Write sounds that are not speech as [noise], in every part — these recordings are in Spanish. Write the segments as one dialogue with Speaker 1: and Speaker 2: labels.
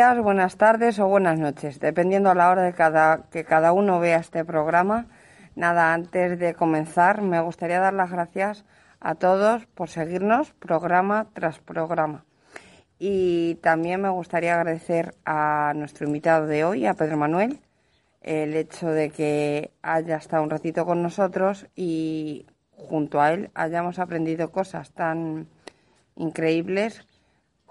Speaker 1: Buenas tardes o buenas noches, dependiendo a la hora de cada, que cada uno vea este programa. Nada, antes de comenzar, me gustaría dar las gracias a todos por seguirnos programa tras programa. Y también me gustaría agradecer a nuestro invitado de hoy, a Pedro Manuel, el hecho de que haya estado un ratito con nosotros y junto a él hayamos aprendido cosas tan increíbles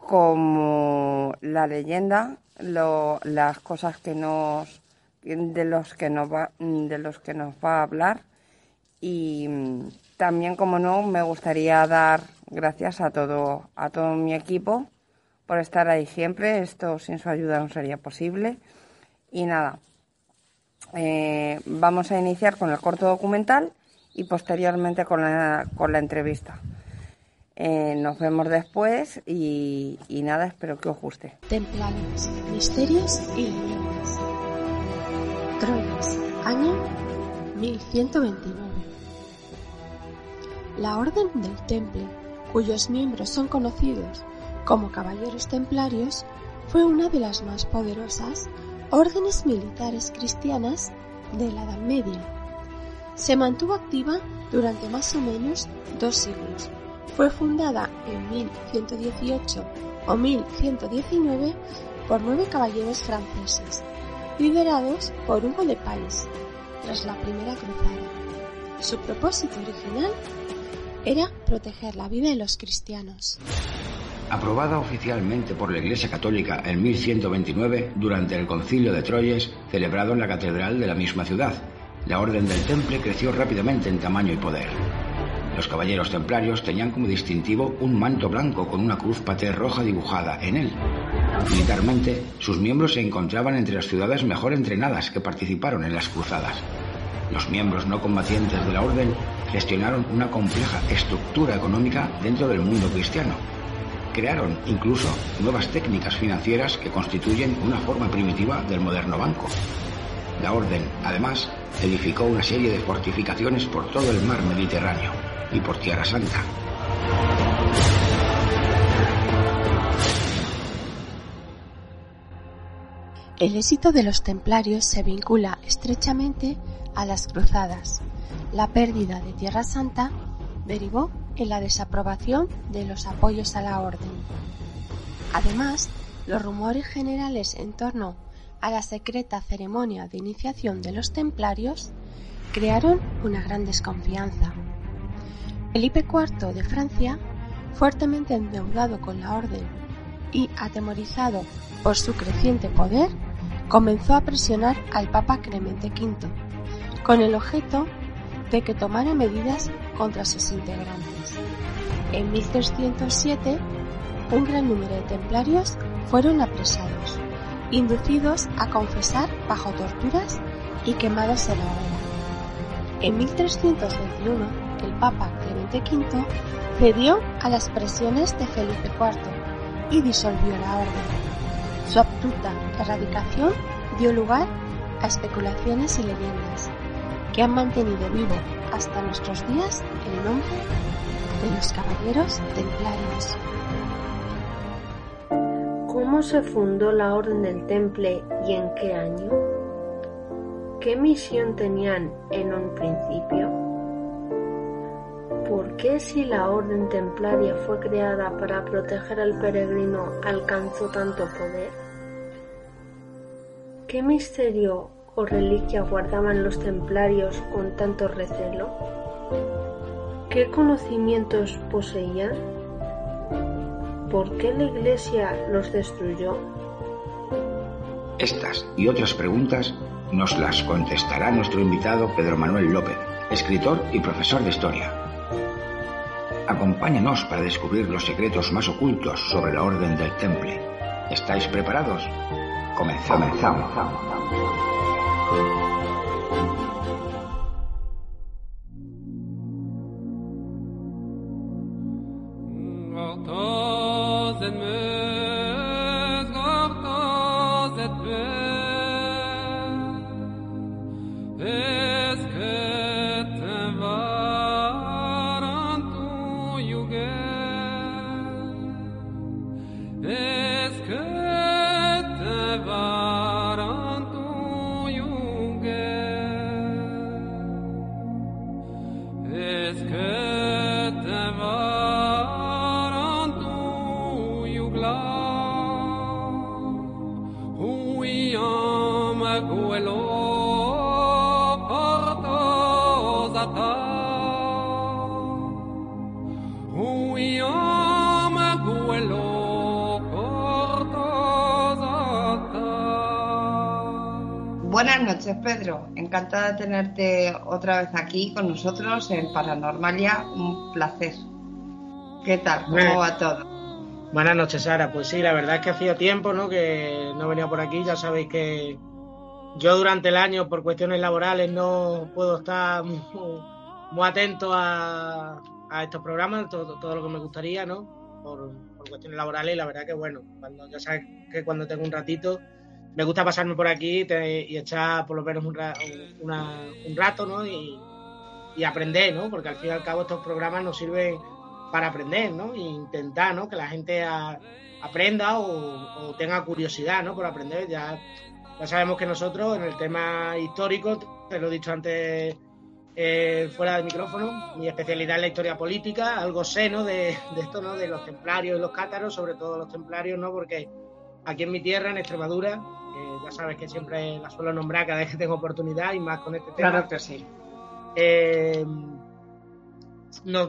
Speaker 1: como la leyenda, las cosas que nos de los que nos va de los que nos va a hablar. Y también como no me gustaría dar gracias a todo a todo mi equipo por estar ahí siempre. Esto sin su ayuda no sería posible. Y nada eh, vamos a iniciar con el corto documental y posteriormente con la, con la entrevista. Eh, nos vemos después y, nada, espero que os guste.
Speaker 2: Templarios, misterios y leyendas. Troyes, año 1129. La Orden del Temple, cuyos miembros son conocidos como Caballeros Templarios, fue una de las más poderosas órdenes militares cristianas de la Edad Media. Se mantuvo activa durante más o menos dos siglos fue fundada en 1118 o 1119 por nueve caballeros franceses, liderados por Hugo de País, tras la Primera Cruzada. Su propósito original era proteger la vida de los cristianos.
Speaker 3: Aprobada oficialmente por la Iglesia Católica en 1129 durante el Concilio de Troyes, celebrado en la catedral de la misma ciudad, la Orden del Temple creció rápidamente en tamaño y poder. Los caballeros templarios tenían como distintivo un manto blanco con una cruz pater roja dibujada en él. Militarmente, sus miembros se encontraban entre las ciudades mejor entrenadas que participaron en las cruzadas. Los miembros no combatientes de la orden gestionaron una compleja estructura económica dentro del mundo cristiano. Crearon incluso nuevas técnicas financieras que constituyen una forma primitiva del moderno banco. La orden, además, edificó una serie de fortificaciones por todo el mar Mediterráneo y por Tierra Santa.
Speaker 2: El éxito de los templarios se vincula estrechamente a las cruzadas. La pérdida de Tierra Santa derivó en la desaprobación de los apoyos a la orden. Además, los rumores generales en torno a la secreta ceremonia de iniciación de los templarios crearon una gran desconfianza. Felipe IV de Francia, fuertemente endeudado con la orden y atemorizado por su creciente poder, comenzó a presionar al Papa Clemente V, con el objeto de que tomara medidas contra sus integrantes. En 1307, un gran número de templarios fueron apresados, inducidos a confesar bajo torturas y quemados en la hoguera. En 1321, el Papa Clemente V cedió a las presiones de Felipe IV y disolvió la orden. Su abrupta erradicación dio lugar a especulaciones y leyendas que han mantenido vivo hasta nuestros días el nombre de los Caballeros Templarios.
Speaker 4: ¿Cómo se fundó la Orden del Temple y en qué año? ¿Qué misión tenían en un principio? ¿Por qué si la orden templaria fue creada para proteger al peregrino alcanzó tanto poder? ¿Qué misterio o reliquia guardaban los templarios con tanto recelo? ¿Qué conocimientos poseían? ¿Por qué la Iglesia los destruyó?
Speaker 3: Estas y otras preguntas nos las contestará nuestro invitado Pedro Manuel López, escritor y profesor de historia. Acompáñanos para descubrir los secretos más ocultos sobre la Orden del Temple. ¿Estáis preparados? Comenzamos. Comenzamos.
Speaker 5: Tenerte otra vez aquí con nosotros en Paranormalia. Un placer. ¿Qué tal? ¿Cómo va todo?
Speaker 6: Buenas noches, Sara. Pues sí, la verdad es que hacía tiempo ¿no? que no venía por aquí. Ya sabéis que yo durante el año, por cuestiones laborales, no puedo estar [laughs] muy, atento a, estos programas, todo, todo, lo que me gustaría, ¿no? Por, por cuestiones laborales. Y la verdad que, bueno, cuando ya sabes que cuando tengo un ratito me gusta pasarme por aquí y echar por lo menos un, rato, ¿no? Y, aprender, ¿no? Porque al fin y al cabo estos programas nos sirven para aprender, ¿no? E intentar, ¿no? Que la gente aprenda o, tenga curiosidad, ¿no? Por aprender. Ya, ya sabemos que nosotros en el tema histórico, te lo he dicho antes eh, fuera del micrófono, mi especialidad es la historia política, algo sé, ¿no? De, de esto, ¿no? De los templarios y los cátaros, sobre todo los templarios, ¿no? Porque aquí en mi tierra, en Extremadura, ya sabes que siempre la suelo nombrar cada vez que tengo oportunidad y más con este tema.
Speaker 5: Claro que sí.
Speaker 6: Eh,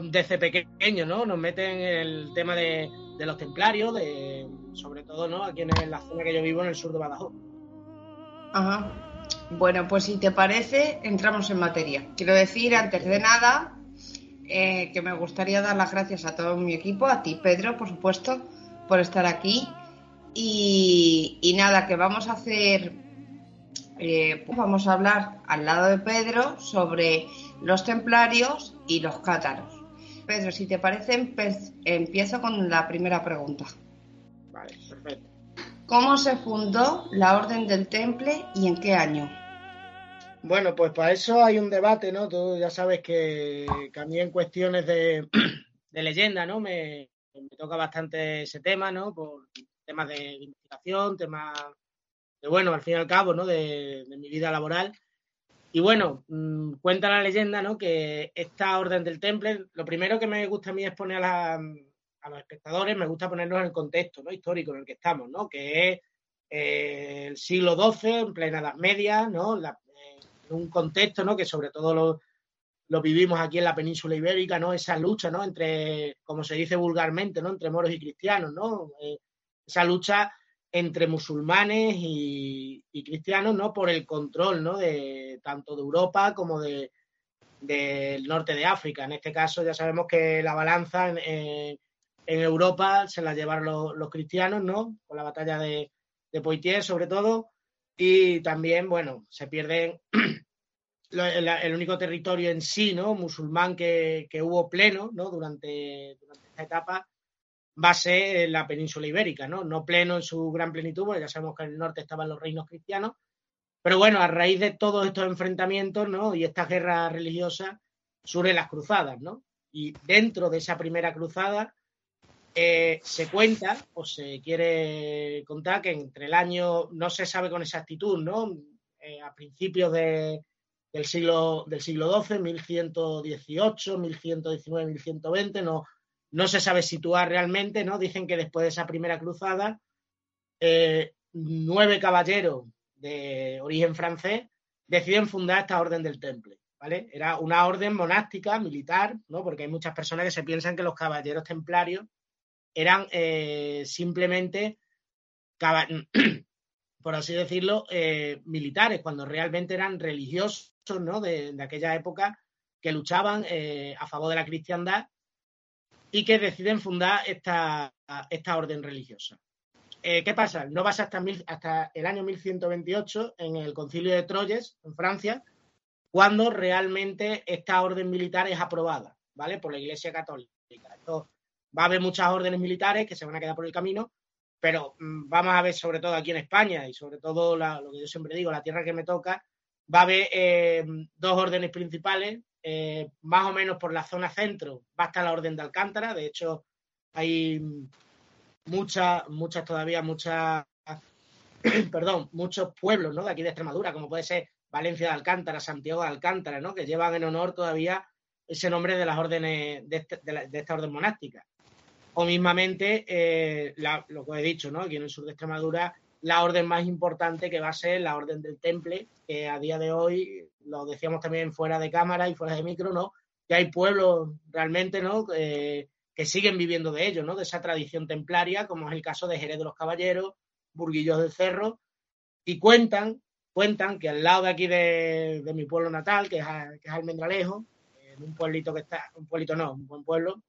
Speaker 6: desde pequeño, ¿no? Nos meten en el tema de, los templarios, de, sobre todo, ¿no? Aquí en la zona que yo vivo, en el sur de Badajoz.
Speaker 5: Ajá. Bueno, pues si te parece, entramos en materia. Quiero decir, antes de nada, eh, que me gustaría dar las gracias a todo mi equipo, a ti, Pedro, por supuesto, por estar aquí y, nada, que vamos a hacer, eh, pues vamos a hablar al lado de Pedro sobre los templarios y los cátaros. Pedro, si te parece, empiezo con la primera pregunta.
Speaker 6: Vale, perfecto.
Speaker 5: ¿Cómo se fundó la Orden del Temple y en qué año?
Speaker 6: Bueno, pues para eso hay un debate, ¿no? Tú ya sabes que, a mí en cuestiones [clears throat] de, leyenda, ¿no? Me, me, toca bastante ese tema, ¿no? Por, temas de investigación, temas de, bueno, al fin y al cabo, ¿no? De, mi vida laboral. Y bueno, mm, cuenta la leyenda, ¿no? Que esta orden del temple, lo primero que me gusta a mí es poner a, los espectadores, me gusta ponernos en el contexto ¿no? histórico en el que estamos, ¿no? Que es eh, el siglo XII, en plena Edad Media, ¿no? Eh, un contexto, ¿no? Que sobre todo lo, lo, vivimos aquí en la península ibérica, ¿no? Esa lucha, ¿no? Entre, como se dice vulgarmente, ¿no? Entre moros y cristianos, ¿no? Eh, esa lucha entre musulmanes y, cristianos, ¿no? Por el control, ¿no? De tanto de Europa como de del norte de África. En este caso ya sabemos que la balanza en, Europa se la llevaron los, cristianos, ¿no? Con la batalla de, Poitiers sobre todo. Y también, bueno, se pierden [clears throat] el, único territorio en sí, ¿no? Musulmán que, hubo pleno, ¿no? Durante, durante esta etapa va a ser la península ibérica, ¿no? No pleno en su gran plenitud, porque ya sabemos que en el norte estaban los reinos cristianos, pero bueno, a raíz de todos estos enfrentamientos, ¿no? Y estas guerras religiosas, surgen las cruzadas, ¿no? Y dentro de esa primera cruzada eh, se cuenta, o se quiere contar, que entre el año, no se sabe con exactitud, ¿no? Eh, a principios del siglo del siglo XII, 1118, 1119, 1120, no, no se sabe situar realmente, ¿no? Dicen que después de esa primera cruzada, eh, nueve caballeros de origen francés deciden fundar esta orden del Temple, ¿vale? Era una orden monástica, militar, ¿no? Porque hay muchas personas que se piensan que los caballeros templarios eran eh, simplemente, [clears throat] por así decirlo, eh, militares, cuando realmente eran religiosos, ¿no? De, de aquella época que luchaban a favor de la cristiandad y que deciden fundar esta, esta orden religiosa. Eh, ¿Qué pasa? No pasa hasta, hasta el año 1128 en el concilio de Troyes, en Francia, cuando realmente esta orden militar es aprobada, ¿vale? Por la Iglesia Católica. Esto, va a haber muchas órdenes militares que se van a quedar por el camino, pero mm, vamos a ver sobre todo aquí en España y sobre todo lo que yo siempre digo, la tierra que me toca, va a haber eh, dos órdenes principales, eh, más o menos por la zona centro va a la Orden de Alcántara. De hecho, hay muchas, muchas todavía, muchas, [clears throat] perdón, muchos pueblos ¿no? de aquí de Extremadura, como puede ser Valencia de Alcántara, Santiago de Alcántara, ¿no? que llevan en honor todavía ese nombre de las órdenes de, este, esta orden monástica. o mismamente eh, lo que he dicho, ¿no? Aquí en el sur de Extremadura, la orden más importante que va a ser la orden del temple, que a día de hoy, lo decíamos también fuera de cámara y fuera de micro, ¿no? Que hay pueblos realmente, ¿no? Eh, que siguen viviendo de ello, ¿no? De esa tradición templaria, como es el caso de Jerez de los Caballeros, Burguillos del Cerro, y cuentan, cuentan que al lado de aquí de, mi pueblo natal, que es, que es Almendralejo, en un pueblito que está, un pueblito no, un buen pueblo,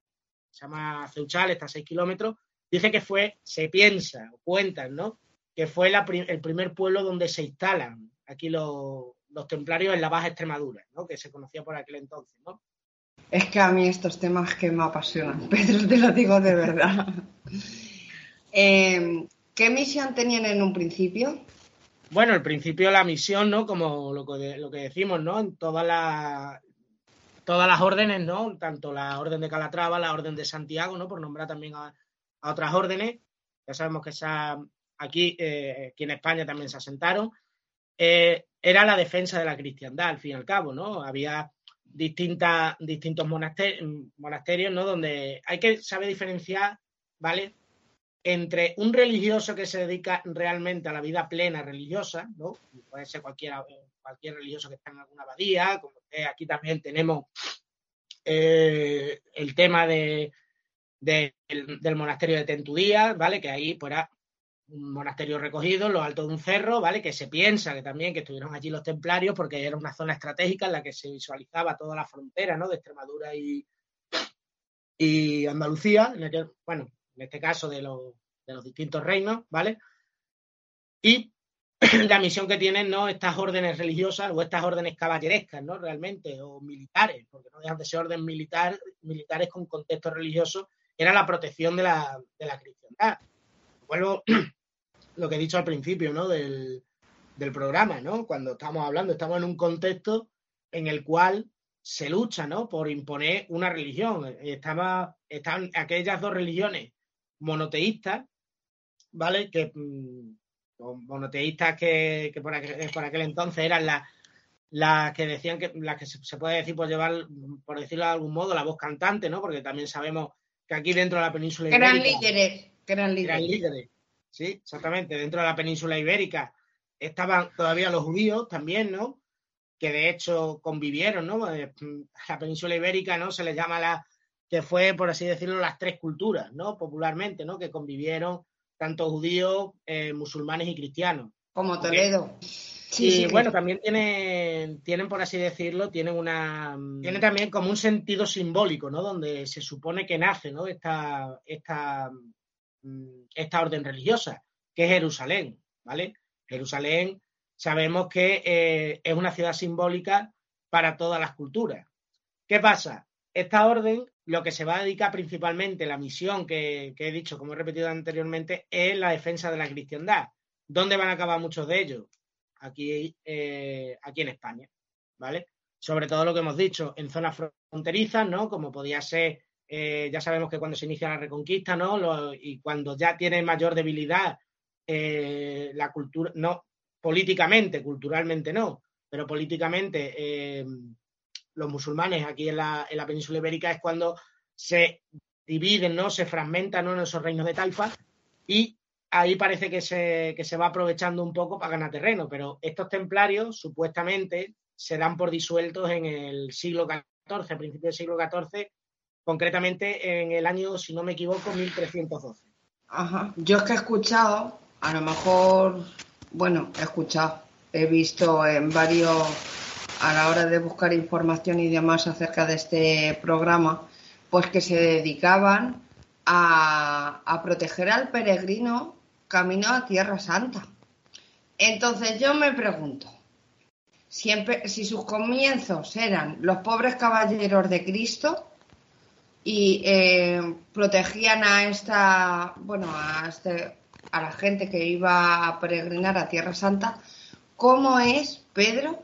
Speaker 6: se llama Ceuchal, está a 6 kilómetros, dice que fue, se piensa, cuentan, ¿no? Que fue el primer pueblo donde se instalan aquí los, los templarios en la Baja Extremadura, ¿no? Que se conocía por aquel entonces, ¿no?
Speaker 5: Es que a mí estos temas que me apasionan, [laughs] Pedro, te lo digo de verdad. Eh, ¿Qué misión tenían en un principio?
Speaker 6: Bueno, al principio la misión, ¿no? Como lo que, lo que decimos, ¿no? En todas las todas las órdenes, ¿no? Tanto la orden de Calatrava, la orden de Santiago, ¿no? Por nombrar también a, otras órdenes. Ya sabemos que esa, aquí, eh, aquí en España también se asentaron. Eh, era la defensa de la cristiandad, al fin y al cabo, ¿no? Había distintas, distintos monasterios, ¿no? Donde hay que saber diferenciar, ¿vale? Entre un religioso que se dedica realmente a la vida plena religiosa, ¿no? Puede ser cualquiera, cualquier religioso que está en alguna abadía, como aquí también tenemos eh, el tema de, del monasterio de Tentudía, ¿vale? Que ahí pues un monasterio recogido en lo alto de un cerro, ¿vale? Que se piensa que también que estuvieron allí los templarios porque era una zona estratégica en la que se visualizaba toda la frontera, ¿no? De Extremadura y, y Andalucía, en bueno, en este caso de los, de los distintos reinos, ¿vale? Y [clears throat] la misión que tienen no estas órdenes religiosas o estas órdenes caballerescas, ¿no? Realmente, o militares, porque no dejan de ser órdenes militar, militares con contexto religioso, era la protección de la, de la cristiandad. Vuelvo [clears throat] lo que he dicho al principio, ¿no? Del, del programa, ¿no? Cuando estamos hablando, estamos en un contexto en el cual se lucha, ¿no? Por imponer una religión. Estaba, están aquellas dos religiones monoteístas, ¿vale? Que mm, monoteístas que, por, aquel, entonces eran las que decían que las que se, puede decir por llevar, por decirlo de algún modo, la voz cantante, ¿no? Porque también sabemos que aquí dentro de la península
Speaker 5: ibérica. Eran líderes, eran líderes.
Speaker 6: Eran líderes. Sí, exactamente. Dentro de la península ibérica estaban todavía los judíos también, ¿no? Que de hecho convivieron, ¿no? Eh, la península ibérica, ¿no? Se les llama la que fue, por así decirlo, las tres culturas, ¿no? Popularmente, ¿no? Que convivieron tanto judíos, eh, musulmanes y cristianos.
Speaker 5: Como Toledo.
Speaker 6: Sí, y bueno, también tienen, tienen, por así decirlo, tienen una. Tiene también como un sentido simbólico, ¿no? Donde se supone que nace, ¿no? Esta, esta, mm, esta orden religiosa, que es Jerusalén, ¿vale? Jerusalén sabemos que eh, es una ciudad simbólica para todas las culturas. ¿Qué pasa? Esta orden lo que se va a dedicar principalmente, la misión que, he dicho, como he repetido anteriormente, es la defensa de la cristiandad. ¿Dónde van a acabar muchos de ellos? Aquí, eh, aquí en España, ¿vale? Sobre todo lo que hemos dicho, en zonas fronterizas, ¿no? Como podía ser, eh, ya sabemos que cuando se inicia la reconquista, ¿no? y cuando ya tiene mayor debilidad eh, la cultura, no, políticamente, culturalmente no, pero políticamente los musulmanes aquí en la, en la península ibérica es cuando se dividen, ¿no? Se fragmentan en esos reinos de taifa y ahí parece que se, que se va aprovechando un poco para ganar terreno, pero estos templarios supuestamente se dan por disueltos en el siglo XIV, a principios del siglo XIV, concretamente en el año, si no me equivoco, 1312.
Speaker 5: Ajá, yo es que he escuchado, a lo mejor, bueno, he escuchado, he visto en varios a la hora de buscar información y demás acerca de este programa, pues que se dedicaban a, proteger al peregrino camino a Tierra Santa. Entonces yo me pregunto, siempre, si sus comienzos eran los pobres caballeros de Cristo y eh, protegían a esta, bueno, a, este, a la gente que iba a peregrinar a Tierra Santa, ¿cómo es, Pedro,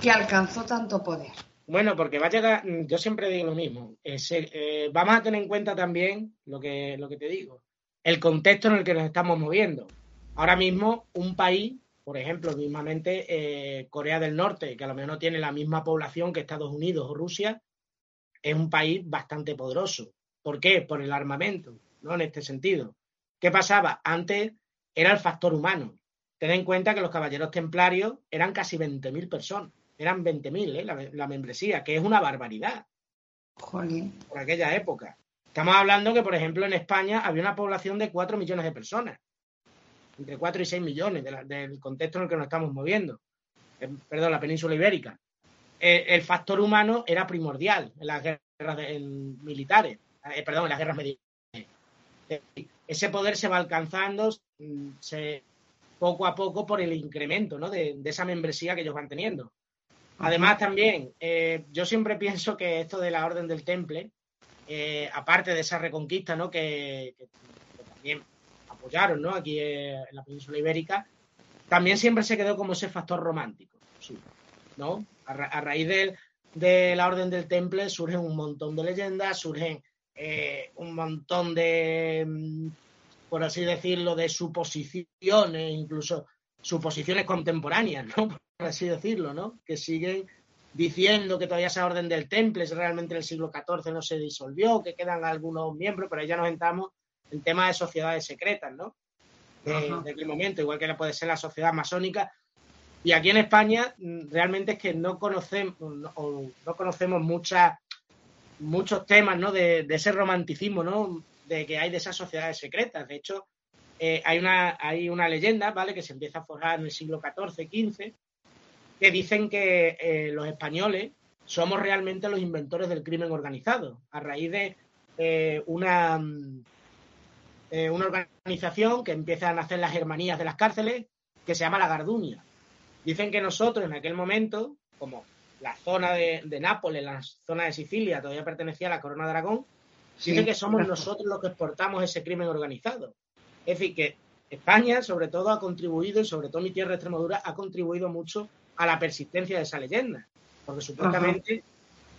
Speaker 5: que alcanzó tanto poder?
Speaker 6: Bueno, porque va a llegar, yo siempre digo lo mismo, eh, vamos a tener en cuenta también lo que, lo que te digo, el contexto en el que nos estamos moviendo. Ahora mismo, un país, por ejemplo, mismamente eh, Corea del Norte, que a lo mejor no tiene la misma población que Estados Unidos o Rusia, es un país bastante poderoso. ¿Por qué? Por el armamento, ¿no? En este sentido. ¿Qué pasaba? Antes era el factor humano. Ten en cuenta que los caballeros templarios eran casi 20.000 personas. Eran 20.000, ¿eh? La, la, membresía, que es una barbaridad.
Speaker 5: Jolín.
Speaker 6: Por aquella época. Estamos hablando que, por ejemplo, en España había una población de 4 millones de personas. Entre 4 y 6 millones de la, del contexto en el que nos estamos moviendo. Eh, perdón, la península ibérica. Eh, el factor humano era primordial en las guerras de, en militares. Eh, perdón, en las guerras medievales. Ese poder se va alcanzando mm, se, poco a poco por el incremento ¿no? de, de, esa membresía que ellos van teniendo. Además, también, eh, yo siempre pienso que esto de la Orden del Temple, eh, aparte de esa reconquista ¿no? que, que, que también apoyaron ¿no? aquí en la península ibérica, también siempre se quedó como ese factor romántico. ¿no? A, ra a raíz de, de, la Orden del Temple surgen un montón de leyendas, surgen eh, un montón de, mm, por así decirlo, de suposiciones, incluso suposiciones contemporáneas, ¿no? [laughs] Por así decirlo, ¿no? Que siguen diciendo que todavía esa orden del temple es realmente en el siglo XIV no se disolvió, que quedan algunos miembros, pero ya nos entramos en temas de sociedades secretas, ¿no? De, de, aquel momento, igual que puede ser la sociedad masónica. Y aquí en España mm, realmente es que no conocemos, no, no conocemos muchas muchos temas de, de, ese romanticismo ¿no? de que hay de esas sociedades secretas. De hecho, eh, hay, una, hay una leyenda ¿vale? que se empieza a forjar en el siglo XIV, XV, que dicen que eh, los españoles somos realmente los inventores del crimen organizado, a raíz de eh, una, eh, una organización que empieza a nacer las germanías de las cárceles, que se llama la Garduña. Dicen que nosotros en aquel momento, como la zona de, de, Nápoles, la zona de Sicilia, todavía pertenecía a la Corona de Aragón, sí, dicen que somos nosotros los que exportamos ese crimen organizado. Es decir, que España, sobre todo, ha contribuido, y sobre todo mi tierra de Extremadura, ha contribuido mucho a la persistencia de esa leyenda. Porque supuestamente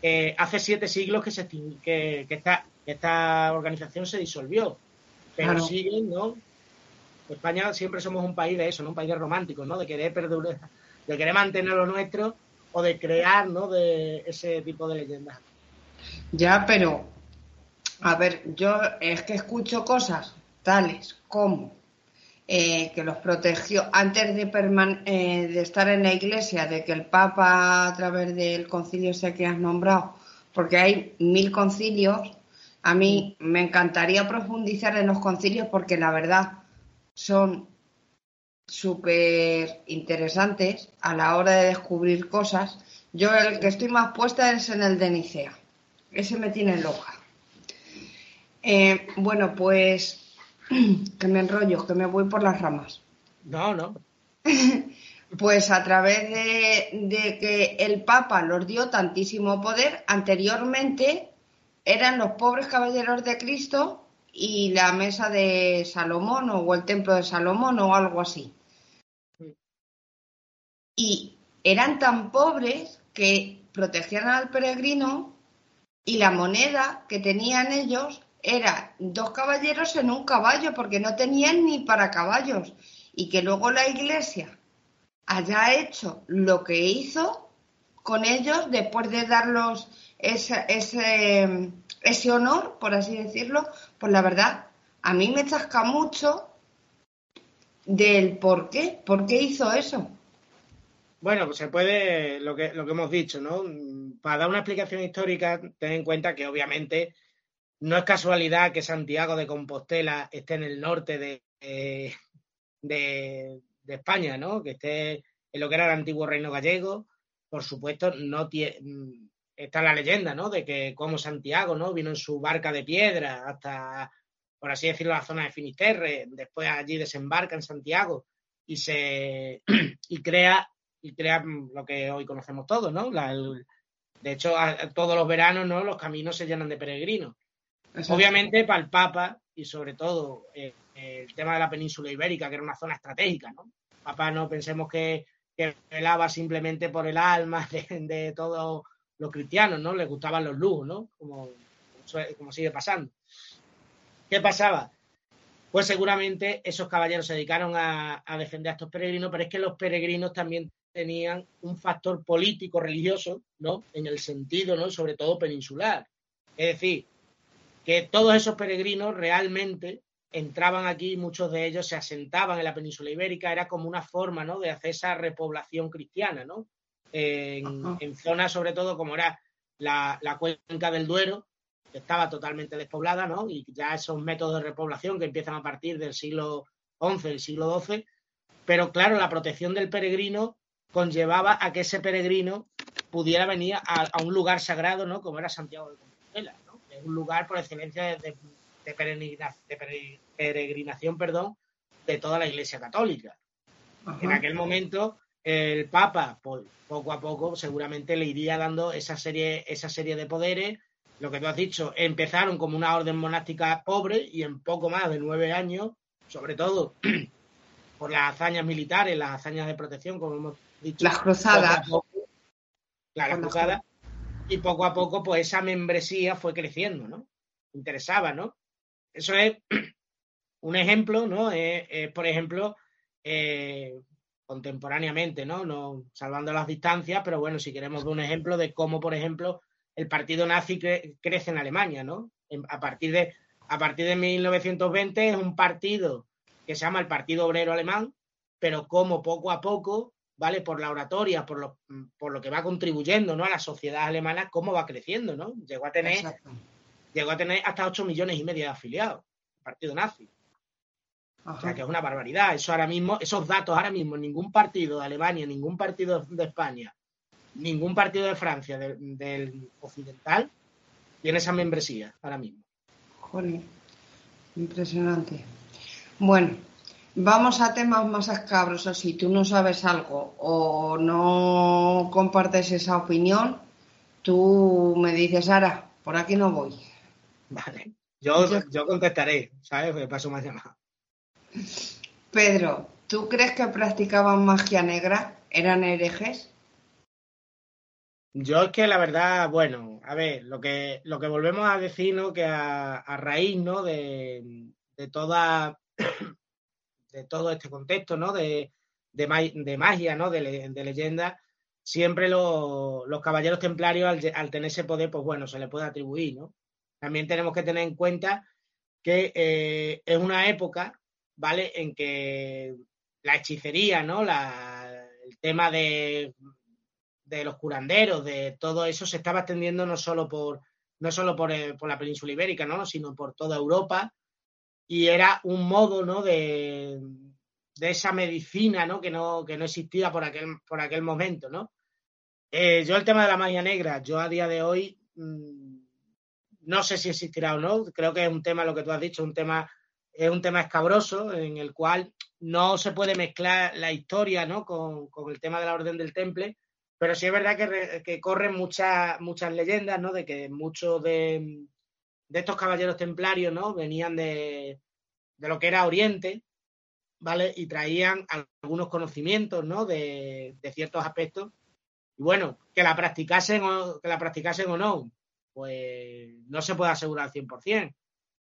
Speaker 6: eh, hace siete siglos que, se, que, que, esta, que esta organización se disolvió. Pero claro. siguen, ¿no? España siempre somos un país de eso, ¿no? Un país de románticos, ¿no? De querer perdurar, de querer mantener lo nuestro o de crear, ¿no? De ese tipo de leyendas.
Speaker 5: Ya, pero, a ver, yo es que escucho cosas tales como eh, que los protegió antes de, eh, de, estar en la iglesia, de que el Papa, a través del concilio ese que has nombrado, porque hay mil concilios, a mí me encantaría profundizar en los concilios porque la verdad son súper interesantes a la hora de descubrir cosas. Yo el que estoy más puesta es en el de Nicea. Ese me tiene loca. Eh, bueno, pues [clears throat] que me enrollo, que me voy por las ramas.
Speaker 6: No, no. [laughs]
Speaker 5: pues a través de, de, que el Papa los dio tantísimo poder, anteriormente eran los pobres caballeros de Cristo y la mesa de Salomón o el templo de Salomón o algo así. Y eran tan pobres que protegían al peregrino y la moneda que tenían ellos era dos caballeros en un caballo, porque no tenían ni para caballos. Y que luego la iglesia haya hecho lo que hizo con ellos después de darlos ese, ese, ese honor, por así decirlo, pues la verdad, a mí me chasca mucho del por qué, por qué hizo eso.
Speaker 6: Bueno, pues se puede, lo que, lo que hemos dicho, ¿no? Para dar una explicación histórica, ten en cuenta que obviamente no es casualidad que Santiago de Compostela esté en el norte de, de, de, España, ¿no? Que esté en lo que era el antiguo reino gallego. Por supuesto, no tiene, está la leyenda, ¿no? De que como Santiago, ¿no? Vino en su barca de piedra hasta, por así decirlo, la zona de Finisterre, después allí desembarca en Santiago y se [clears throat] y crea y crea lo que hoy conocemos todos, ¿no? La, el, de hecho, a, a todos los veranos, ¿no? Los caminos se llenan de peregrinos. Exacto. Obviamente, para el Papa y sobre todo eh, el tema de la península ibérica, que era una zona estratégica, ¿no? Papa no pensemos que, que velaba simplemente por el alma de, de todos los cristianos, ¿no? Les gustaban los lujos, ¿no? Como, como sigue pasando. ¿Qué pasaba? Pues seguramente esos caballeros se dedicaron a, a, defender a estos peregrinos, pero es que los peregrinos también tenían un factor político, religioso, ¿no? En el sentido, ¿no? Sobre todo peninsular. Es decir, que todos esos peregrinos realmente entraban aquí, muchos de ellos se asentaban en la península ibérica, era como una forma ¿no? de hacer esa repoblación cristiana, ¿no? En, zonas sobre todo como era la, cuenca del Duero, que estaba totalmente despoblada, ¿no? Y ya esos métodos de repoblación que empiezan a partir del siglo XI, el siglo XII, pero claro, la protección del peregrino conllevaba a que ese peregrino pudiera venir a, un lugar sagrado, ¿no? Como era Santiago de Compostela, ¿no? Es un lugar por excelencia de, peregrinación, perdón, de toda la Iglesia Católica. En aquel momento, el Papa, pues, poco a poco, seguramente le iría dando esa serie, esa serie de poderes. Lo que tú has dicho, empezaron como una orden monástica pobre y en poco más de nueve años, sobre todo [clears throat] por las hazañas militares, las hazañas de protección, como hemos dicho.
Speaker 5: Las cruzadas.
Speaker 6: las cruzadas. Y poco a poco, pues esa membresía fue creciendo, ¿no? Interesaba, ¿no? Eso es [clears throat] un ejemplo, ¿no? Es, por ejemplo, eh, contemporáneamente, ¿no? ¿no? Salvando las distancias, pero bueno, si queremos ver un ejemplo de cómo, por ejemplo, el partido nazi crece en Alemania, ¿no? A partir de, a partir de 1920 es un partido que se llama el Partido Obrero Alemán, pero como poco a poco, ¿vale? Por la oratoria, por lo, por lo que va contribuyendo, ¿no? A la sociedad alemana, cómo va creciendo, ¿no? Llegó a tener, llegó a tener hasta 8 millones y medio de afiliados, el partido nazi. O sea, que es una barbaridad. Eso ahora mismo, esos datos ahora mismo, ningún partido de Alemania, ningún partido de España, ningún partido de Francia, del occidental, tiene esa membresía ahora mismo.
Speaker 5: Joder, impresionante. Bueno, vamos a temas más escabrosos. Si tú no sabes algo o no compartes esa opinión, tú me dices, Ara, por aquí no voy.
Speaker 6: Vale, yo, yo contestaré, ¿sabes? Me paso más llamada.
Speaker 5: Pedro, ¿tú crees que practicaban magia negra? ¿Eran herejes?
Speaker 6: Yo es que la verdad, bueno, a ver, lo que, lo que volvemos a decir, ¿no? Que a, raíz, ¿no? De, toda todo este contexto, ¿no? De, de, magia, ¿no? De, leyenda, siempre los caballeros templarios, al, al, tener ese poder, pues bueno, se le puede atribuir, ¿no? También tenemos que tener en cuenta que eh, es una época ¿vale? En que la hechicería, ¿no? El tema de, de los curanderos, de todo eso se estaba extendiendo no solo por, no solo por, eh, por, la península ibérica, ¿no? sino por toda Europa. Y era un modo ¿no? de, de esa medicina ¿no? Que, no, que no existía por aquel, por aquel momento. ¿no? Eh, yo el tema de la magia negra, yo a día de hoy mmm, no sé si existirá o no. Creo que es un tema, lo que tú has dicho, un tema es un tema escabroso en el cual no se puede mezclar la historia ¿no? con, el tema de la Orden del Temple, pero sí es verdad que, corren muchas, muchas leyendas ¿no? de que muchos de, estos caballeros templarios ¿no? venían de, lo que era Oriente, ¿vale? Y traían algunos conocimientos ¿no? de, ciertos aspectos. Y bueno, que la practicasen o, que la practicasen o no, pues no se puede asegurar al 100%.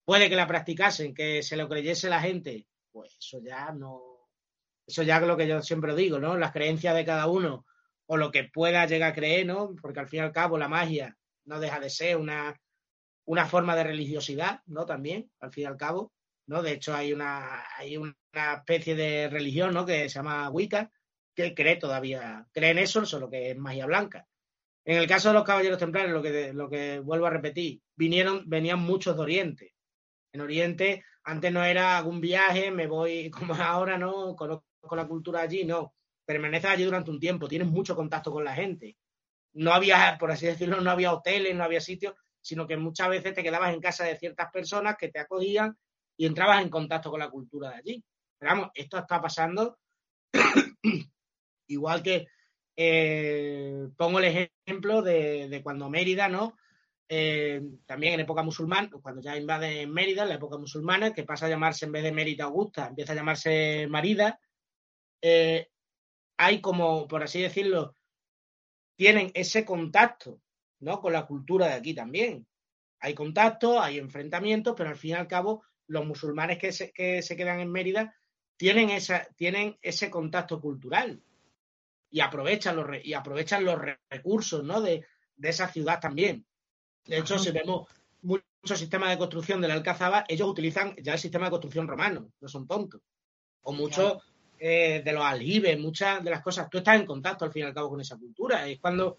Speaker 6: Puede que la practicasen, que se lo creyese la gente, pues eso ya no, eso ya es lo que yo siempre digo, ¿no? Las creencias de cada uno o lo que pueda llegar a creer, ¿no? Porque al fin y al cabo la magia no deja de ser una, una forma de religiosidad, ¿no? También, al fin y al cabo, ¿no? De hecho hay una, hay una especie de religión, ¿no? Que se llama Wicca, que cree todavía, cree en eso, solo que es magia blanca. En el caso de los caballeros templarios, lo que, lo que vuelvo a repetir, vinieron, venían muchos de Oriente, en Oriente antes no era algún viaje, me voy [laughs] como ahora, ¿no? Conozco la cultura allí, no. Permaneces allí durante un tiempo, tienes mucho contacto con la gente. No había, por así decirlo, no había hoteles, no había sitios, sino que muchas veces te quedabas en casa de ciertas personas que te acogían y entrabas en contacto con la cultura de allí. Pero vamos, esto está pasando [coughs] igual que eh, pongo el ejemplo de, de, cuando Mérida, ¿no? Eh, también en época musulmana, cuando ya invade Mérida, en la época musulmana, que pasa a llamarse en vez de Mérida Augusta, empieza a llamarse Marida, eh, hay como, por así decirlo, tienen ese contacto ¿no? con la cultura de aquí también. Hay contacto, hay enfrentamientos, pero al fin y al cabo los musulmanes que se, que se quedan en Mérida tienen, esa, tienen ese contacto cultural y aprovechan los, y aprovechan los recursos ¿no? de, de esa ciudad también. De hecho, si vemos sistemas de construcción de la Alcazaba, ellos utilizan ya el sistema de construcción romano, no son tontos. O muchos eh, de los aljibes, muchas de las cosas, tú estás en contacto al fin y al cabo con esa cultura. Es cuando,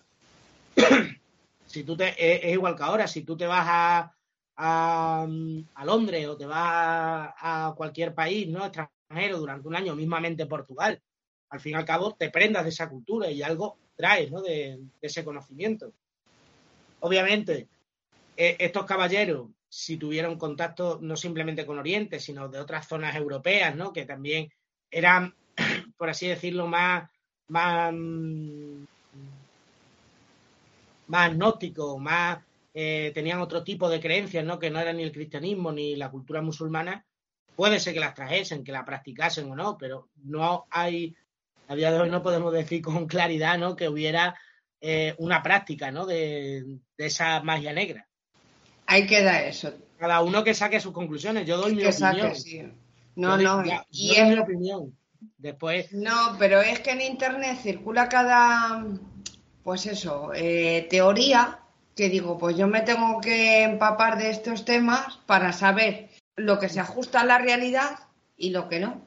Speaker 6: si tú te, es, igual que ahora, si tú te vas a, a, Londres o te vas a, cualquier país no extranjero durante un año, mismamente Portugal, al fin y al cabo te prendas de esa cultura y algo traes ¿no? de, ese conocimiento. Obviamente, e, estos caballeros, si tuvieron contacto no simplemente con Oriente, sino de otras zonas europeas, ¿no? que también eran, [clears throat] por así decirlo, más, más, más gnósticos, más eh, tenían otro tipo de creencias, ¿no? Que no era ni el cristianismo ni la cultura musulmana, puede ser que las trajesen, que las practicasen o no, pero no hay, a día de hoy no podemos decir con claridad, ¿no? Que hubiera eh, una práctica, ¿no? De, esa magia negra.
Speaker 5: Ahí queda eso.
Speaker 6: Cada uno que saque sus conclusiones. Yo doy mi opinión.
Speaker 5: No, no.
Speaker 6: y es mi opinión. Después.
Speaker 5: No, pero es que en internet circula cada, pues eso, eh, teoría que digo, pues yo me tengo que empapar de estos temas para saber lo que se ajusta a la realidad y lo que no.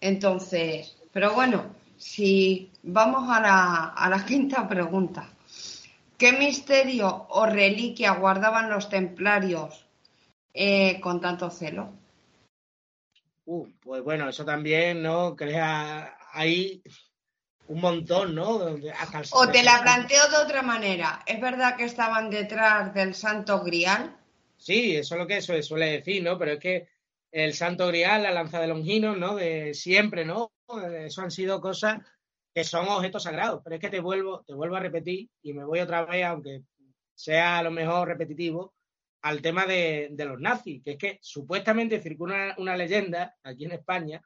Speaker 5: Entonces, pero bueno, si vamos a la, [laughs] quinta pregunta. ¿Qué misterio o reliquia guardaban los templarios eh, con tanto celo?
Speaker 6: Uh, pues bueno, eso también, ¿no? Crea ahí un montón, ¿no?
Speaker 5: o te la planteo de otra manera. ¿Es verdad que estaban detrás del Santo Grial?
Speaker 6: Sí, eso es lo que se suele decir, ¿no? Pero es que el Santo Grial, la lanza de Longinos, ¿no? De siempre, ¿no? Eso han sido cosas que son objetos sagrados. Pero es que te vuelvo, te vuelvo a repetir y me voy otra vez, aunque sea a lo mejor repetitivo, al tema de, los nazis, que es que supuestamente circula una leyenda aquí en España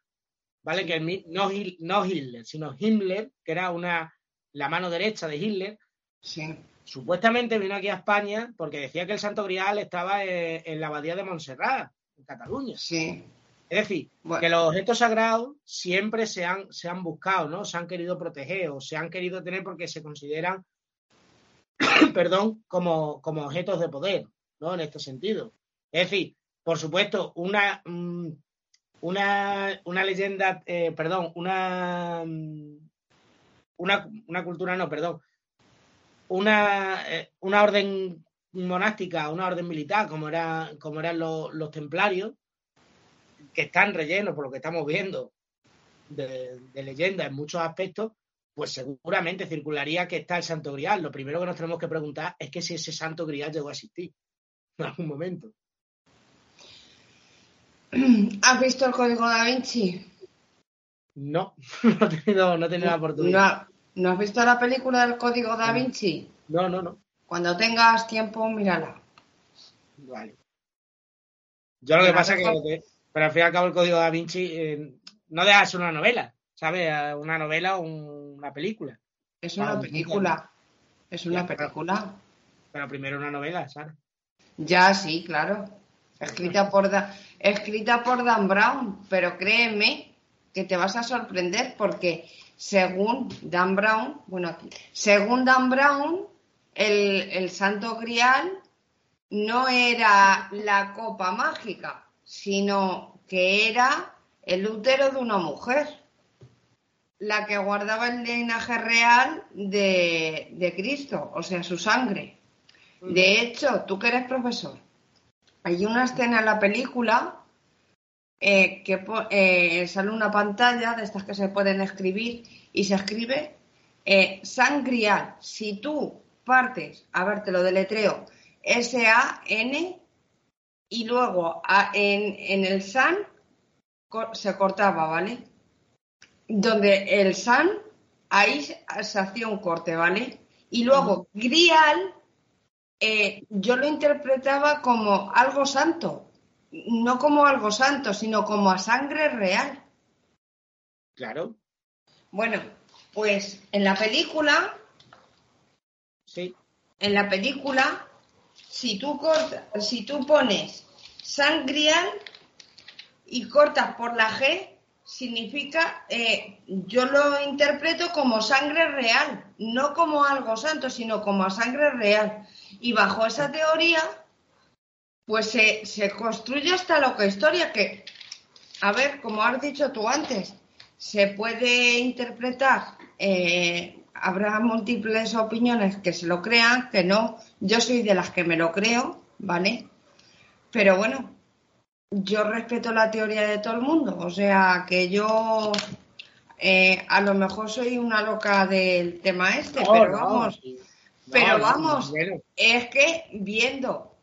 Speaker 6: ¿vale? Que no, no Hitler, sino Himmler, que era una, la mano derecha de Hitler,
Speaker 5: sí.
Speaker 6: supuestamente vino aquí a España porque decía que el Santo Grial estaba en, la abadía de Montserrat, en Cataluña.
Speaker 5: Sí.
Speaker 6: Es decir, que los objetos sagrados siempre se han, se han buscado, ¿no? Se han querido proteger o se han querido tener porque se consideran, [coughs] perdón, como, como objetos de poder, ¿no? En este sentido. Es decir, por supuesto, una, mm, una, una leyenda, eh, perdón, una, una, una, cultura, no, perdón, una, eh, una orden monástica, una orden militar, como, era, como eran los, templarios, que están rellenos por lo que estamos viendo de, de leyenda en muchos aspectos, pues seguramente circularía que está el Santo Grial. Lo primero que nos tenemos que preguntar es que si ese Santo Grial llegó a existir en algún momento. [clears throat]
Speaker 5: ¿Has visto el código da Vinci?
Speaker 6: No, [laughs] no he tenido, no la oportunidad.
Speaker 5: ¿No, has visto la película del código da Vinci?
Speaker 6: No, no, no.
Speaker 5: Cuando tengas tiempo, mírala.
Speaker 6: Vale. Yo lo que pasa es que, pero al fin y al cabo, el código da Vinci eh, no deja de ser una novela, ¿sabes? Una novela o una película.
Speaker 5: Es una película. Es una película.
Speaker 6: Pero primero una novela, ¿sabes?
Speaker 5: Ya, sí, claro escrita por, escrita por Dan Brown, pero créeme que te vas a sorprender porque según Dan Brown, bueno, aquí, según Dan Brown, el, el Santo Grial no era la copa mágica, sino que era el útero de una mujer, la que guardaba el linaje real de, de Cristo, o sea, su sangre. De hecho, tú que eres profesor, hay una escena en la película eh, que eh, sale una pantalla de estas que se pueden escribir y se escribe eh, sangrial. Si tú partes, a ver, te lo deletreo, S-A-N y luego en, en, el san se cortaba, ¿vale? Donde el san, ahí se hacía un corte, ¿vale? Y luego grial eh, yo lo interpretaba como algo santo, no como algo santo, sino como a sangre real.
Speaker 6: Claro.
Speaker 5: Bueno, pues en la película.
Speaker 6: Sí.
Speaker 5: En la película, si tú cortas, si tú pones sangrial y cortas por la G, significa, eh, yo lo interpreto como sangre real, no como algo santo, sino como a sangre real. Y bajo esa teoría, pues se, se construye hasta loca historia que, a ver, como has dicho tú antes, se puede interpretar, eh, habrá múltiples opiniones que se lo crean, que no, yo soy de las que me lo creo, ¿vale? Pero bueno, yo respeto la teoría de todo el mundo, o sea que yo eh, a lo mejor soy una loca del tema este, pero vamos, pero vamos, es que viendo,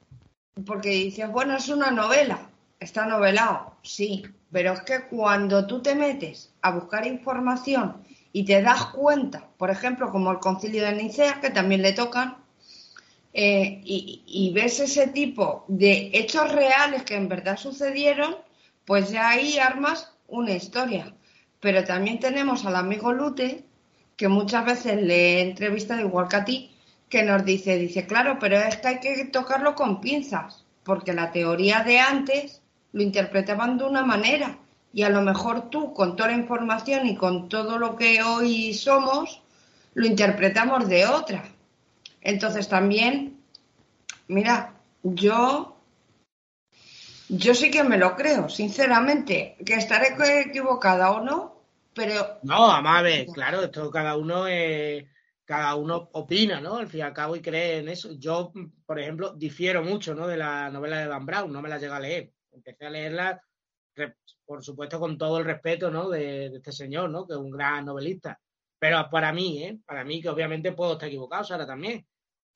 Speaker 5: porque dices, bueno, es una novela, está novelado, sí, pero es que cuando tú te metes a buscar información y te das cuenta, por ejemplo, como el concilio de Nicea, que también le tocan, eh, y, ves ese tipo de hechos reales que en verdad sucedieron, pues ya ahí armas una historia. Pero también tenemos al amigo Lute, que muchas veces le he entrevistado igual que a ti, que nos dice, dice, claro, pero es que hay que tocarlo con pinzas, porque la teoría de antes lo interpretaban de una manera y a lo mejor tú, con toda la información y con todo lo que hoy somos, lo interpretamos de otra. Entonces también, mira, yo, yo sí que me lo creo, sinceramente, que estaré equivocada o no, pero...
Speaker 6: No, a ver, claro, esto cada uno cada uno opina, ¿no? Al fin y al cabo y cree en eso. Yo, por ejemplo, difiero mucho, ¿no? De la novela de Dan Brown, no me la llega a leer. Empecé a leerla por supuesto con todo el respeto ¿no? de, este señor, ¿no? que es un gran novelista. Pero para mí, ¿eh? para mí, que obviamente puedo estar equivocado, Sara también,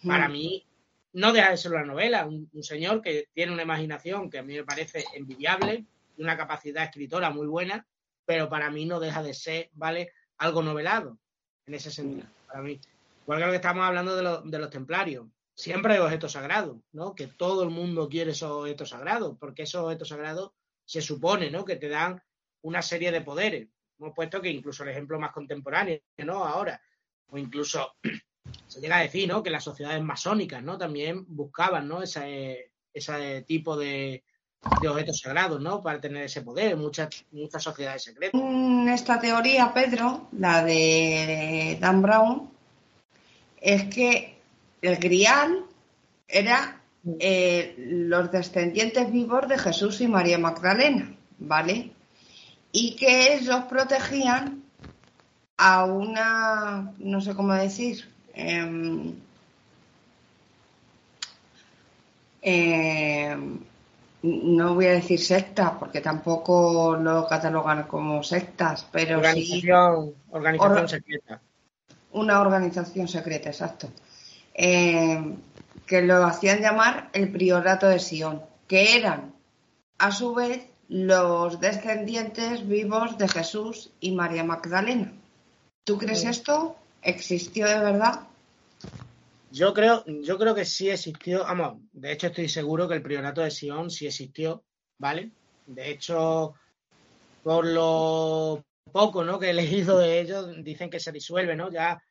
Speaker 6: para mí no deja de ser una novela, un, señor que tiene una imaginación que a mí me parece envidiable y una capacidad escritora muy buena, pero para mí no deja de ser, ¿vale? Algo novelado, en ese sentido, para mí. Igual que lo que estamos hablando de, de los templarios. Siempre hay objetos sagrados, ¿no? Que todo el mundo quiere esos objetos sagrados, porque esos objetos sagrados se supone, ¿no? Que te dan una serie de poderes. Hemos puesto que incluso el ejemplo más contemporáneo, ¿no? Ahora, o incluso [clears throat] se llega a decir, ¿no? Que las sociedades masónicas, ¿no? También buscaban, ¿no? Ese, ese tipo de, objetos sagrados, ¿no? Para tener ese poder, muchas, muchas sociedades secretas.
Speaker 5: Esta teoría, Pedro, la de Dan Brown, es que el grial era eh, los descendientes vivos de Jesús y María Magdalena, ¿vale? Y que ellos protegían a una, no sé cómo decir, em, em, no voy a decir secta, porque tampoco lo catalogan como sectas, pero
Speaker 6: organización, sí. Organización secreta.
Speaker 5: Una organización secreta, exacto. Eh, que lo hacían llamar el priorato de Sion, que eran a su vez los descendientes vivos de Jesús y María Magdalena. ¿Tú crees esto? ¿Existió de verdad?
Speaker 6: Yo creo, yo creo que sí existió, vamos, de hecho estoy seguro que el priorato de Sion sí existió, ¿vale? De hecho, por lo poco ¿no? que he leído de ellos, dicen que se disuelve, ¿no? Ya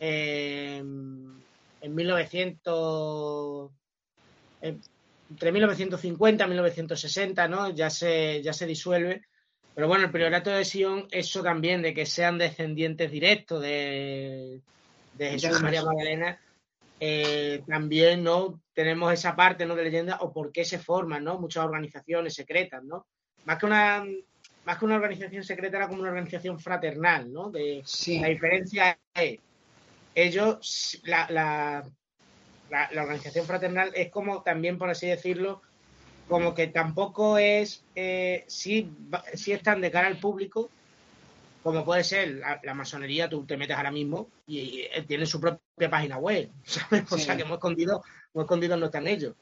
Speaker 6: eh, en 1900, entre 1950 y 1960, ¿no? Ya se, ya se disuelve. Pero bueno, el priorato de Sion, eso también, de que sean descendientes directos de, de Jesús María Magdalena, eh, también, ¿no? Tenemos esa parte, ¿no? De leyenda, o por qué se forman, ¿no? Muchas organizaciones secretas, ¿no? Más que una, más que una organización secreta, era como una organización fraternal, ¿no? De, La diferencia es ellos, la, la, la, organización fraternal es como también, por así decirlo, como que tampoco es, eh, si, si están de cara al público, como puede ser la, masonería, tú te metes ahora mismo y, eh, tiene su propia página web, [laughs] ¿sabes? O sea que hemos escondido, hemos escondido no están ellos.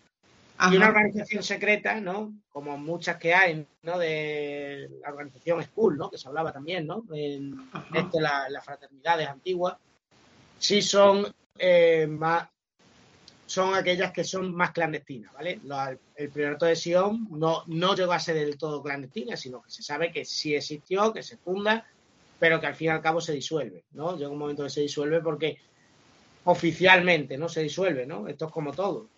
Speaker 6: Y una organización secreta, ¿no? Como muchas que hay, ¿no? De la organización School, ¿no? Que se hablaba también, ¿no? En esto, la, las fraternidades antiguas sí son eh, más son aquellas que son más clandestinas, ¿vale? el priorato de Sion no, no llegó a ser del todo clandestina, sino que se sabe que sí existió, que se funda, pero que al fin y al cabo se disuelve, ¿no? Llega un momento que se disuelve porque oficialmente no se disuelve, ¿no? Esto es como todo.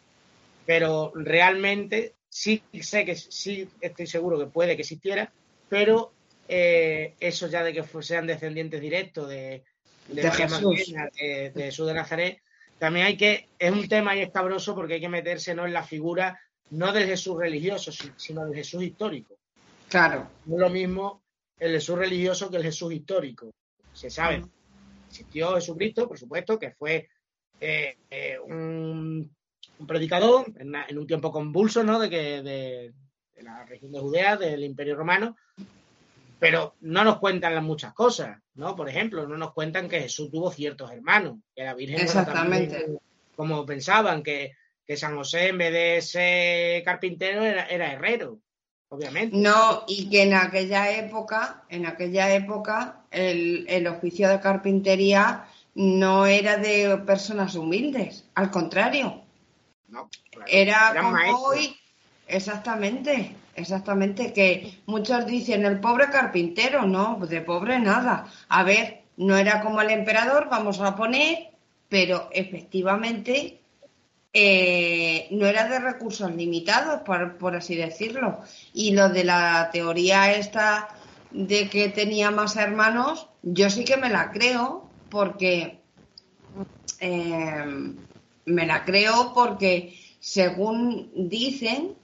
Speaker 6: Pero realmente sí sé que sí estoy seguro que puede que existiera, pero eh, eso ya de que sean descendientes directos de, de, Jesús. de, Jesús de Nazaret, también hay que, es un tema y escabroso porque hay que meterse ¿no? en la figura no del Jesús religioso, sino del Jesús histórico.
Speaker 5: Claro.
Speaker 6: No es lo mismo el Jesús religioso que el Jesús histórico. Se sabe, existió Jesucristo, por supuesto, que fue eh, eh, un, predicador en, un tiempo convulso, ¿no? De que de, la región de Judea, del Imperio Romano, pero no nos cuentan muchas cosas, ¿no? Por ejemplo, no nos cuentan que Jesús tuvo ciertos hermanos, que la Virgen
Speaker 5: Exactamente.
Speaker 6: como pensaban, que, que, San José en vez de ser carpintero era, era herrero, obviamente.
Speaker 5: No, y que en aquella época, en aquella época, el, el oficio de carpintería no era de personas humildes, al contrario.
Speaker 6: No,
Speaker 5: era como hoy, exactamente, exactamente, que muchos dicen el pobre carpintero, no, de pobre nada. A ver, no era como el emperador, vamos a poner, pero efectivamente eh, no era de recursos limitados, por, por así decirlo. Y lo de la teoría esta de que tenía más hermanos, yo sí que me la creo, porque eh, me la creo porque según dicen,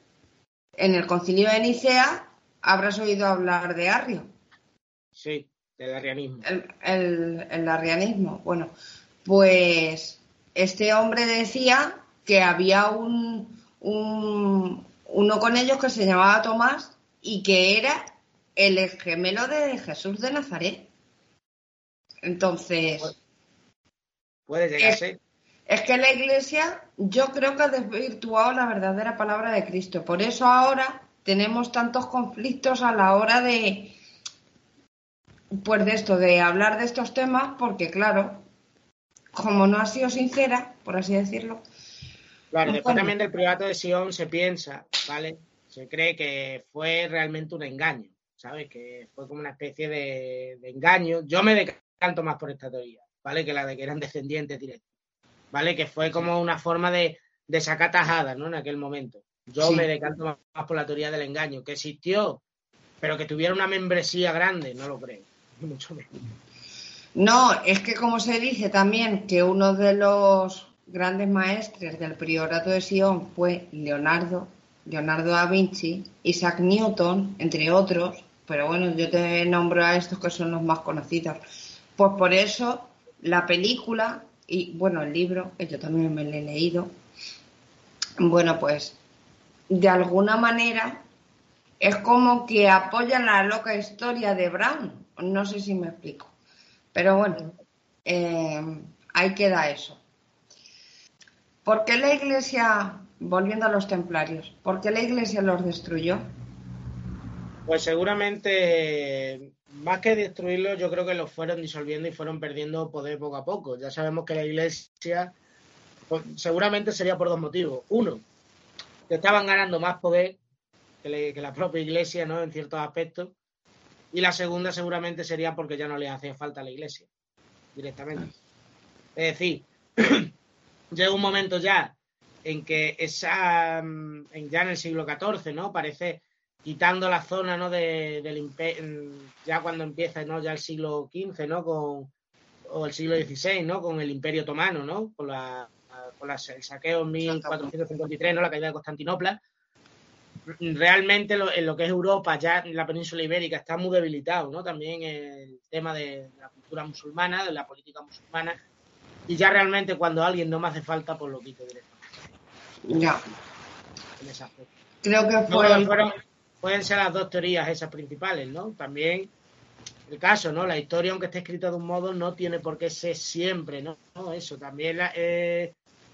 Speaker 5: en el concilio de Nicea habrás oído hablar de Arrio.
Speaker 6: Sí, del arrianismo.
Speaker 5: El, el, arrianismo. Bueno, pues este hombre decía que había un, un, uno con ellos que se llamaba Tomás y que era el gemelo de Jesús de Nazaret. Entonces.
Speaker 6: Puede llegarse.
Speaker 5: Es, es que la iglesia, yo creo que ha desvirtuado la verdadera palabra de Cristo. Por eso ahora tenemos tantos conflictos a la hora de. Pues de esto, de hablar de estos temas, porque claro, como no ha sido sincera, por así decirlo.
Speaker 6: Claro, después también del privato de Sion se piensa, ¿vale? Se cree que fue realmente un engaño, ¿sabes? Que fue como una especie de, de engaño. Yo me decanto más por esta teoría. ¿vale? Que la de que eran descendientes directos, ¿vale? Que fue como una forma de, de sacar tajadas, ¿no? En aquel momento. Yo me decanto más, por la teoría del engaño, que existió, pero que tuviera una membresía grande, no lo creo, [laughs] mucho menos.
Speaker 5: No, es que como se dice también que uno de los grandes maestres del priorato de Sion fue Leonardo, Leonardo da Vinci, Isaac Newton, entre otros, pero bueno, yo te nombro a estos que son los más conocidos. Pues por eso la película y, bueno, el libro, que yo también me lo he leído, bueno, pues de alguna manera es como que apoya la loca historia de Brown. No sé si me explico. Pero bueno, eh, ahí queda eso. ¿Por qué la iglesia, volviendo a los templarios, por qué la iglesia los destruyó?
Speaker 6: Pues seguramente más que destruirlos, yo creo que los fueron disolviendo y fueron perdiendo poder poco a poco. Ya sabemos que la iglesia pues, seguramente sería por dos motivos. Uno, que estaban ganando más poder que, la propia iglesia, ¿no? En ciertos aspectos. Y la segunda seguramente sería porque ya no le hacía falta la iglesia directamente. Es decir, [clears throat] llega un momento ya en que esa, mm, ya en el siglo XIV, ¿no? Parece quitando la zona ¿no? de, del ya cuando empieza ¿no? ya el siglo XV ¿no? con, o el siglo XVI ¿no? con el Imperio Otomano ¿no? con, la, con el saqueo en 1453 ¿no? la caída de Constantinopla realmente en lo que es Europa ya en la península ibérica está muy debilitado ¿no? también el tema de la cultura musulmana de la política musulmana y ya realmente cuando alguien no me hace falta pues lo quito directamente
Speaker 5: ya creo que fue
Speaker 6: pueden ser las dos teorías esas principales, ¿no? También el caso, ¿no? La historia, aunque esté escrita de un modo, no tiene por qué ser siempre, ¿no? Eso también es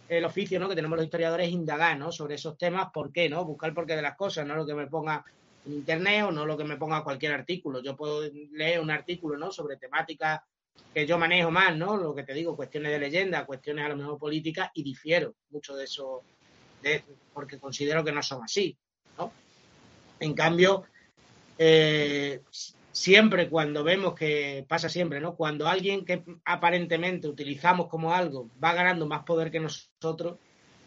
Speaker 6: el oficio, ¿no? Que tenemos los historiadores indagar, ¿no? Sobre esos temas, ¿por qué, no? Buscar el porqué de las cosas, no lo que me ponga en internet o no lo que me ponga cualquier artículo. Yo puedo leer un artículo, ¿no? Sobre temáticas que yo manejo más, ¿no? Lo que te digo, cuestiones de leyenda, cuestiones a lo mejor políticas y difiero mucho de eso, porque considero que no son así, ¿no? En cambio, eh, siempre cuando vemos que pasa siempre, ¿no? Cuando alguien que aparentemente utilizamos como algo va ganando más poder que nosotros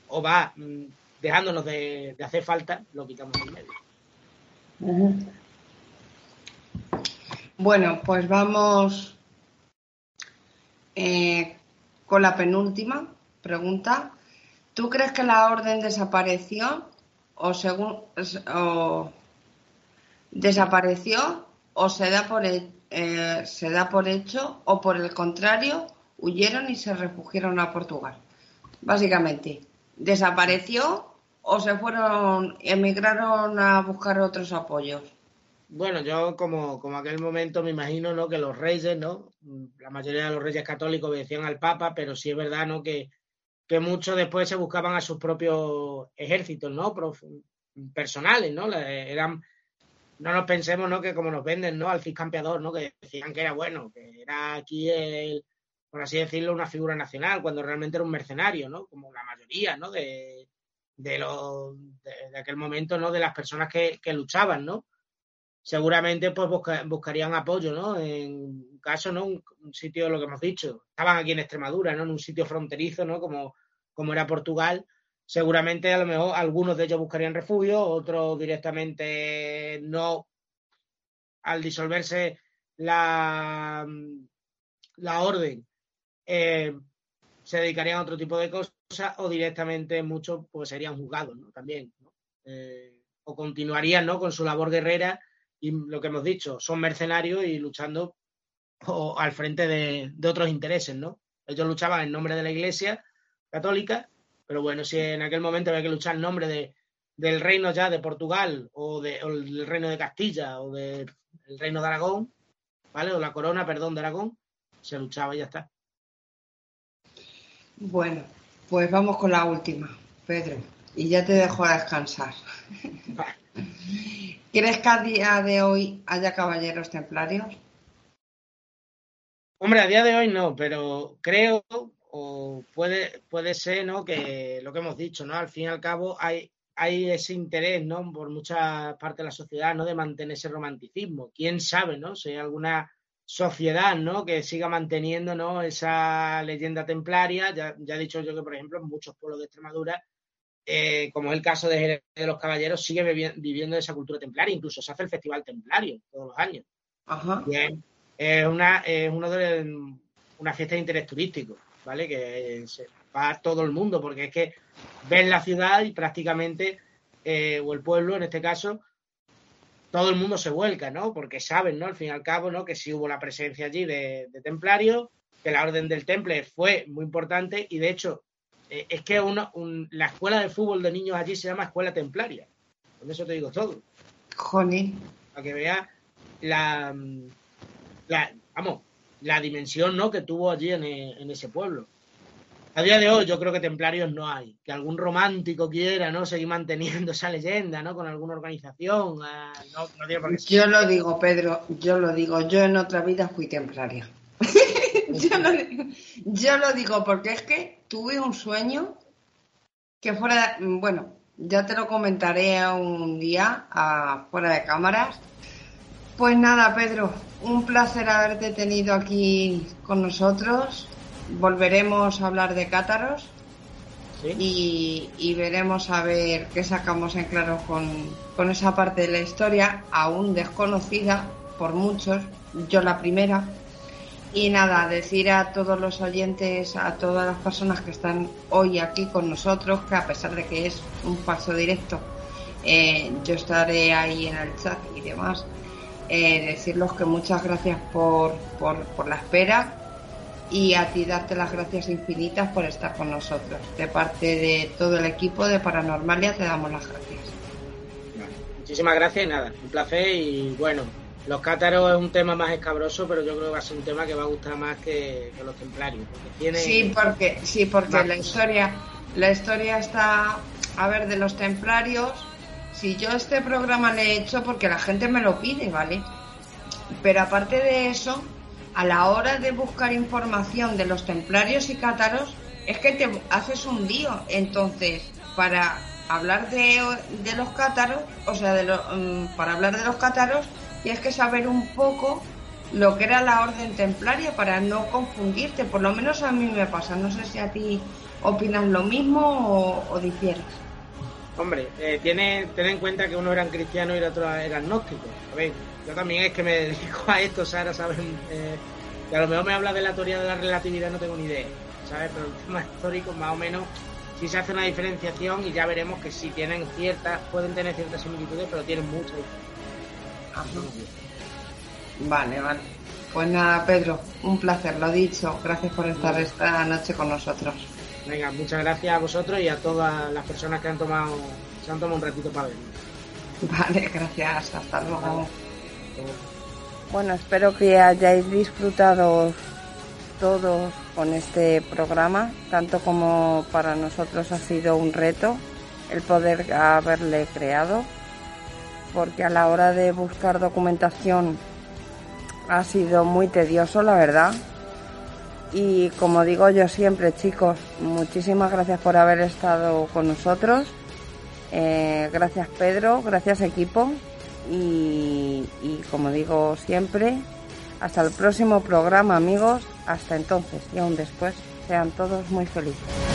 Speaker 6: o va mm, dejándonos de, hacer falta, lo quitamos en medio.
Speaker 5: Bueno, pues vamos eh, con la penúltima pregunta. ¿Tú crees que la orden desapareció o según desapareció o se da por eh, se da por hecho o por el contrario huyeron y se refugiaron a Portugal. Básicamente, desapareció o se fueron, emigraron a buscar otros apoyos.
Speaker 6: Bueno, yo como, como aquel momento me imagino ¿no? que los reyes, ¿no? La mayoría de los reyes católicos obedecían al Papa, pero sí es verdad, ¿no? Que, que muchos después se buscaban a sus propios ejércitos, ¿no? personales, ¿no? Eran, no nos pensemos, ¿no? Que como nos venden, ¿no? Al campeador, ¿no? Que decían que era bueno, que era aquí el, por así decirlo, una figura nacional, cuando realmente era un mercenario, ¿no? Como la mayoría, ¿no? De, de, los, de, aquel momento, ¿no? De las personas que, que luchaban, ¿no? Seguramente pues buscarían apoyo, ¿no? En un caso, ¿no? Un, sitio, lo que hemos dicho, estaban aquí en Extremadura, ¿no? En un sitio fronterizo, ¿no? Como, como era Portugal. Seguramente a lo mejor algunos de ellos buscarían refugio, otros directamente no. Al disolverse la, la orden, eh, se dedicarían a otro tipo de cosas o directamente muchos pues serían juzgados ¿no? también eh, o continuarían ¿no? con su labor guerrera y lo que hemos dicho son mercenarios y luchando al frente de, otros intereses no ellos luchaban en nombre de la Iglesia católica pero bueno si en aquel momento había que luchar en nombre de, del reino ya de Portugal o, de, del reino de Castilla o del reino de Aragón vale o la corona perdón de Aragón se luchaba y ya está.
Speaker 5: Bueno pues vamos con la última, Pedro, y ya te dejo a descansar. ¿Crees que a día de hoy haya caballeros templarios?
Speaker 6: Hombre, a día de hoy no, pero creo o puede, puede ser, ¿no? Que lo que hemos dicho, ¿no? Al fin y al cabo hay, hay ese interés, ¿no? Por mucha parte de la sociedad, ¿no? De mantener ese romanticismo. ¿Quién sabe, ¿no? Si hay alguna sociedad, ¿no? Que siga manteniendo, ¿no? Esa leyenda templaria. Ya, ya he dicho yo que, por ejemplo, en muchos pueblos de Extremadura, eh, como es el caso de, de los Caballeros, sigue viviendo esa cultura templaria. Incluso se hace el Festival Templario todos los años.
Speaker 5: Ajá.
Speaker 6: es una, es uno de una fiesta de interés turístico, ¿vale? Que se va a todo el mundo, porque es que ven la ciudad y prácticamente, eh, o el pueblo en este caso, todo el mundo se vuelca, ¿no? Porque saben, ¿no? Al fin y al cabo, ¿no? Que sí hubo la presencia allí de, templarios, que la orden del temple fue muy importante y de hecho eh, es que uno, la escuela de fútbol de niños allí se llama escuela templaria. Con eso te digo todo.
Speaker 5: Joder.
Speaker 6: Para que veas la, la, vamos, la dimensión, ¿no? Que tuvo allí en, en ese pueblo a día de hoy yo creo que templarios no hay. Que algún romántico quiera, ¿no? Seguir manteniendo esa leyenda, ¿no? Con alguna organización. Ah,
Speaker 5: yo lo digo, Pedro, yo lo digo. Yo en otra vida fui templaria. [laughs] yo, lo, digo porque es que tuve un sueño que fuera, bueno, ya te lo comentaré un día fuera de cámaras. Pues nada, Pedro, un placer haberte tenido aquí con nosotros volveremos a hablar de cátaros y, veremos a ver qué sacamos en claro con, esa parte de la historia aún desconocida por muchos, yo la primera. Y nada, decir a todos los oyentes, a todas las personas que están hoy aquí con nosotros, que a pesar de que es un paso directo, eh, yo estaré ahí en el chat y demás, eh, decirles que muchas gracias por, por, por la espera, y a ti darte las gracias infinitas por estar con nosotros. De parte de todo el equipo de Paranormalia te damos las gracias.
Speaker 6: muchísimas gracias y nada, un placer y bueno, los cátaros es un tema más escabroso, pero yo creo que va a ser un tema que va a gustar más que, los templarios.
Speaker 5: Sí, porque, sí, porque la historia, la historia está, a ver, de los templarios, si yo este programa le he hecho porque la gente me lo pide, ¿vale? Pero aparte de eso, a la hora de buscar información de los templarios y cátaros, es que te haces un lío. Entonces, para hablar de, de los cátaros, o sea, de mm, para hablar de los cátaros, tienes que saber un poco lo que era la orden templaria para no confundirte. Por lo menos a mí me pasa. No sé si a ti opinas lo mismo o, difieres.
Speaker 6: Hombre, eh, tiene, ten en cuenta que uno eran cristianos y otro eran gnósticos. A ver, yo también es que me [laughs] dedico a esto, Sara, ¿sabes? Eh, a lo mejor me habla de la teoría de la relatividad, no tengo ni idea, ¿sabes? Pero el tema histórico, más o menos, sí se hace una diferenciación y ya veremos que sí tienen ciertas, pueden tener ciertas similitudes, pero tienen mucha
Speaker 1: Vale, vale. Pues nada, Pedro, un placer, lo dicho. Gracias por estar esta noche con nosotros.
Speaker 6: Venga, muchas gracias a vosotros y a todas las personas que han tomado, se han tomado un ratito para vernos.
Speaker 1: Vale, gracias. Hasta luego. Bueno, espero que hayáis disfrutado todos con este programa, tanto como para nosotros ha sido un reto el poder haberle creado, porque a la hora de buscar documentación ha sido muy tedioso, la verdad. Y como digo yo siempre, chicos, muchísimas gracias por haber estado con nosotros. Eh, gracias Pedro, gracias equipo. Y, y como digo siempre, hasta el próximo programa amigos. Hasta entonces y aún después, sean todos muy felices.